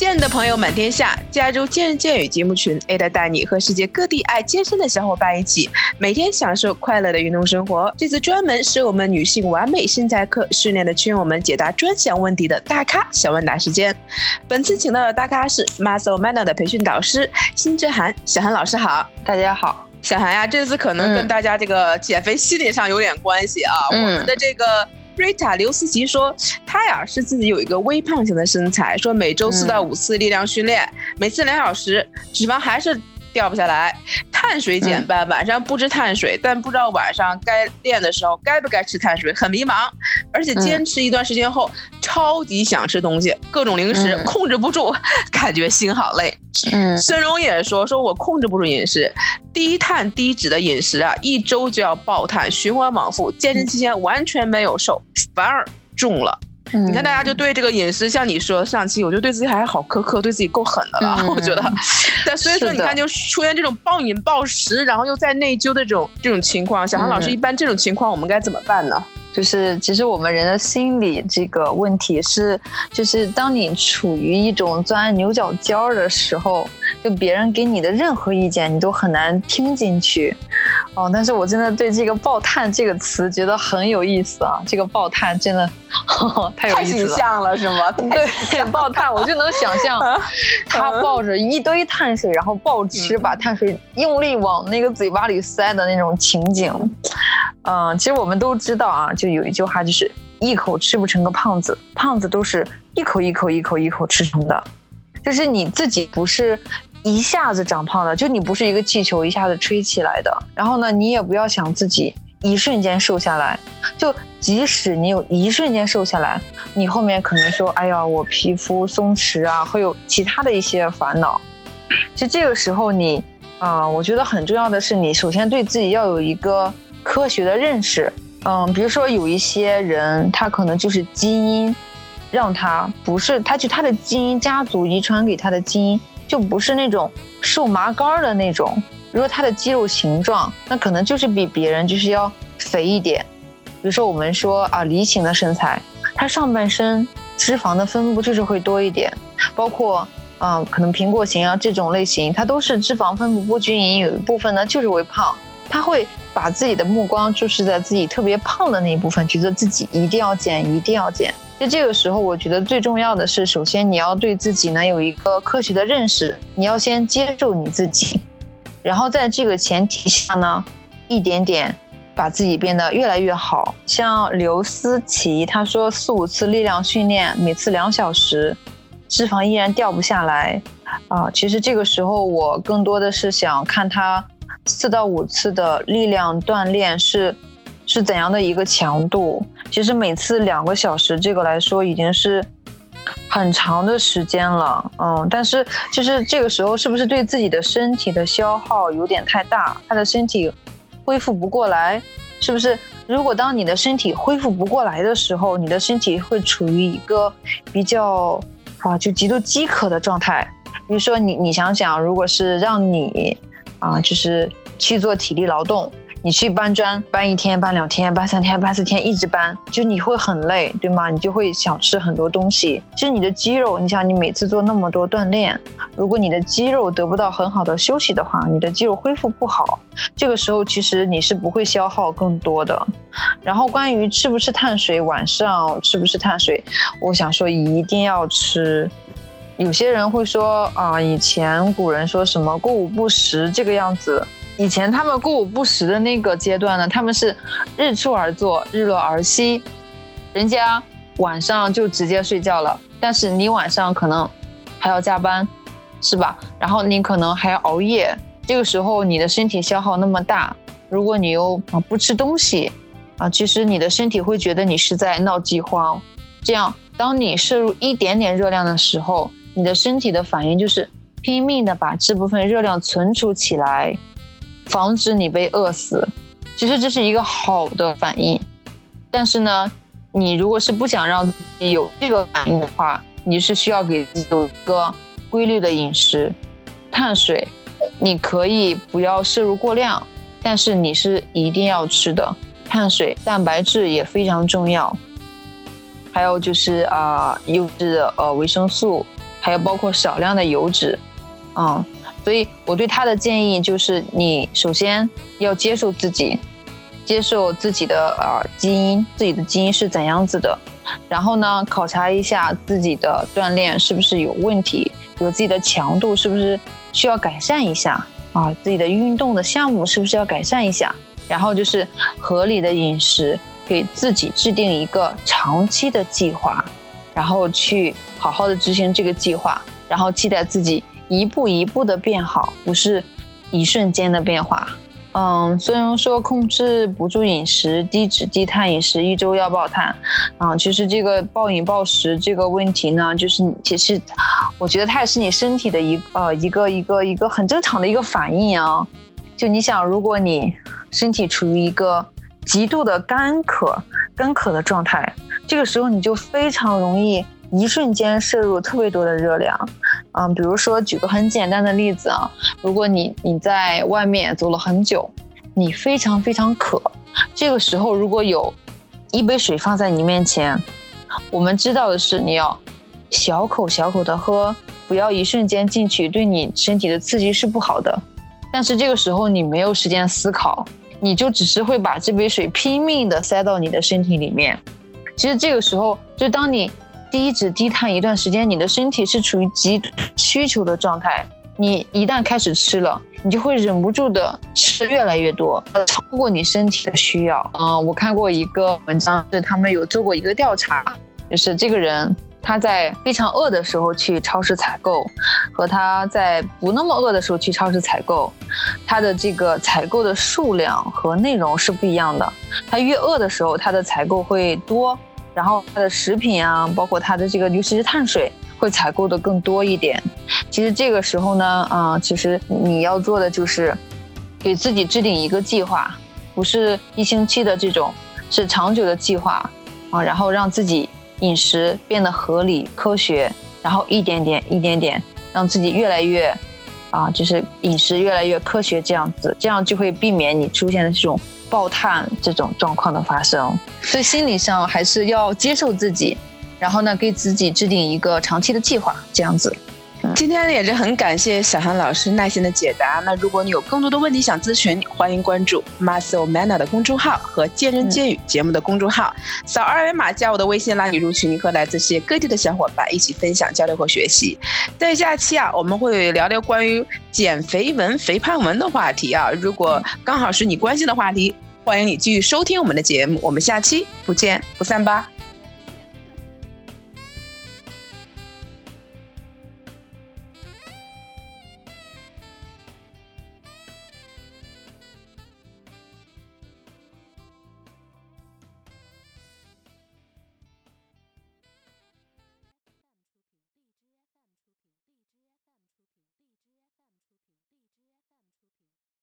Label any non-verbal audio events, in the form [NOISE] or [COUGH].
健的朋友满天下，加入健人健语节目群，Ada 带你和世界各地爱健身的小伙伴一起，每天享受快乐的运动生活。这次专门是我们女性完美身材课训练的群友们解答专项问题的大咖小问答时间。本次请到的大咖是 Muscle Manner 的培训导师辛志涵，小涵老师好，大家好。小涵呀，这次可能跟大家这个减肥心理上有点关系啊。我们的这个。瑞塔刘思琪说，她呀是自己有一个微胖型的身材，说每周四到五次力量训练，每次两小时，脂肪还是。掉不下来，碳水减半，晚上不吃碳水，但不知道晚上该练的时候该不该吃碳水，很迷茫。而且坚持一段时间后，超级想吃东西，各种零食控制不住，[LAUGHS] 感觉心好累。嗯，孙荣也说，说我控制不住饮食，低碳低脂的饮食啊，一周就要爆碳，循环往复，健身期间完全没有瘦，反而重了。你看，大家就对这个饮食，像你说上期，我就对自己还是好苛刻，对自己够狠的了，[LAUGHS] 我觉得。[LAUGHS] 但所以说，你看，就出现这种暴饮暴食，然后又在内疚的这种这种情况，小韩老师，一般这种情况我们该怎么办呢？就是其实我们人的心理这个问题是，就是当你处于一种钻牛角尖儿的时候，就别人给你的任何意见，你都很难听进去。哦，但是我真的对这个“爆碳”这个词觉得很有意思啊！这个“爆碳”真的 [LAUGHS] 太有意思了，太形象了，是吗？[LAUGHS] 对，爆碳，我就能想象他抱着一堆碳水，然后暴吃，把碳水用力往那个嘴巴里塞的那种情景。嗯，其实我们都知道啊，就有一句话，就是一口吃不成个胖子，胖子都是一口一口一口一口吃成的，就是你自己不是。一下子长胖的，就你不是一个气球一下子吹起来的。然后呢，你也不要想自己一瞬间瘦下来。就即使你有一瞬间瘦下来，你后面可能说：“哎呀，我皮肤松弛啊，会有其他的一些烦恼。”就这个时候，你啊，我觉得很重要的是，你首先对自己要有一个科学的认识。嗯，比如说有一些人，他可能就是基因让他不是，他就他的基因家族遗传给他的基因。就不是那种瘦麻杆的那种，如果他的肌肉形状，那可能就是比别人就是要肥一点。比如说我们说啊梨形的身材，他上半身脂肪的分布就是会多一点，包括嗯可能苹果型啊这种类型，它都是脂肪分布不均匀，有一部分呢就是微胖，他会把自己的目光注视在自己特别胖的那一部分，觉得自己一定要减，一定要减。在这个时候，我觉得最重要的是，首先你要对自己呢有一个科学的认识，你要先接受你自己，然后在这个前提下呢，一点点把自己变得越来越好。像刘思琪，他说四五次力量训练，每次两小时，脂肪依然掉不下来啊。其实这个时候，我更多的是想看他四到五次的力量锻炼是。是怎样的一个强度？其实每次两个小时，这个来说已经是很长的时间了，嗯。但是就是这个时候，是不是对自己的身体的消耗有点太大？他的身体恢复不过来，是不是？如果当你的身体恢复不过来的时候，你的身体会处于一个比较啊，就极度饥渴的状态。比如说，你你想想，如果是让你啊，就是去做体力劳动。你去搬砖，搬一天，搬两天，搬三天，搬四天，一直搬，就你会很累，对吗？你就会想吃很多东西。其实你的肌肉，你想你每次做那么多锻炼，如果你的肌肉得不到很好的休息的话，你的肌肉恢复不好。这个时候其实你是不会消耗更多的。然后关于吃不吃碳水，晚上吃不吃碳水，我想说一定要吃。有些人会说啊，以前古人说什么过午不食这个样子。以前他们过午不食的那个阶段呢，他们是日出而作，日落而息，人家晚上就直接睡觉了。但是你晚上可能还要加班，是吧？然后你可能还要熬夜，这个时候你的身体消耗那么大，如果你又不吃东西，啊，其实你的身体会觉得你是在闹饥荒。这样，当你摄入一点点热量的时候，你的身体的反应就是拼命的把这部分热量存储起来。防止你被饿死，其实这是一个好的反应。但是呢，你如果是不想让自己有这个反应的话，你是需要给自己有一个规律的饮食。碳水你可以不要摄入过量，但是你是一定要吃的。碳水、蛋白质也非常重要。还有就是啊，优质的呃维生素，还有包括少量的油脂，嗯，所以我对他的建议就是，你首先要接受自己，接受自己的呃基因，自己的基因是怎样子的，然后呢，考察一下自己的锻炼是不是有问题，有自己的强度是不是需要改善一下啊，自己的运动的项目是不是要改善一下，然后就是合理的饮食，给自己制定一个长期的计划。然后去好好的执行这个计划，然后期待自己一步一步的变好，不是一瞬间的变化。嗯，虽然说控制不住饮食，低脂低碳饮食，一周要爆碳，啊，其实这个暴饮暴食这个问题呢，就是其实我觉得它也是你身体的一呃一个一个一个很正常的一个反应啊。就你想，如果你身体处于一个极度的干渴。干渴的状态，这个时候你就非常容易一瞬间摄入特别多的热量，嗯，比如说举个很简单的例子啊，如果你你在外面走了很久，你非常非常渴，这个时候如果有一杯水放在你面前，我们知道的是你要小口小口的喝，不要一瞬间进去，对你身体的刺激是不好的，但是这个时候你没有时间思考。你就只是会把这杯水拼命的塞到你的身体里面，其实这个时候，就当你低脂低碳一段时间，你的身体是处于极需求的状态。你一旦开始吃了，你就会忍不住的吃越来越多，超过你身体的需要。嗯，我看过一个文章，是他们有做过一个调查，就是这个人。他在非常饿的时候去超市采购，和他在不那么饿的时候去超市采购，他的这个采购的数量和内容是不一样的。他越饿的时候，他的采购会多，然后他的食品啊，包括他的这个尤其是碳水，会采购的更多一点。其实这个时候呢，啊，其实你要做的就是给自己制定一个计划，不是一星期的这种，是长久的计划啊，然后让自己。饮食变得合理、科学，然后一点点、一点点，让自己越来越，啊，就是饮食越来越科学，这样子，这样就会避免你出现的这种爆碳这种状况的发生。所以心理上还是要接受自己，然后呢，给自己制定一个长期的计划，这样子。今天也是很感谢小韩老师耐心的解答。那如果你有更多的问题想咨询，欢迎关注 Muscle Manna 的公众号和见人见语节目的公众号，扫二维码加我的微信拉你入群，和来自世界各地的小伙伴一起分享、交流和学习。在下期啊，我们会聊聊关于减肥纹、肥胖纹的话题啊。如果刚好是你关心的话题，欢迎你继续收听我们的节目。我们下期不见不散吧。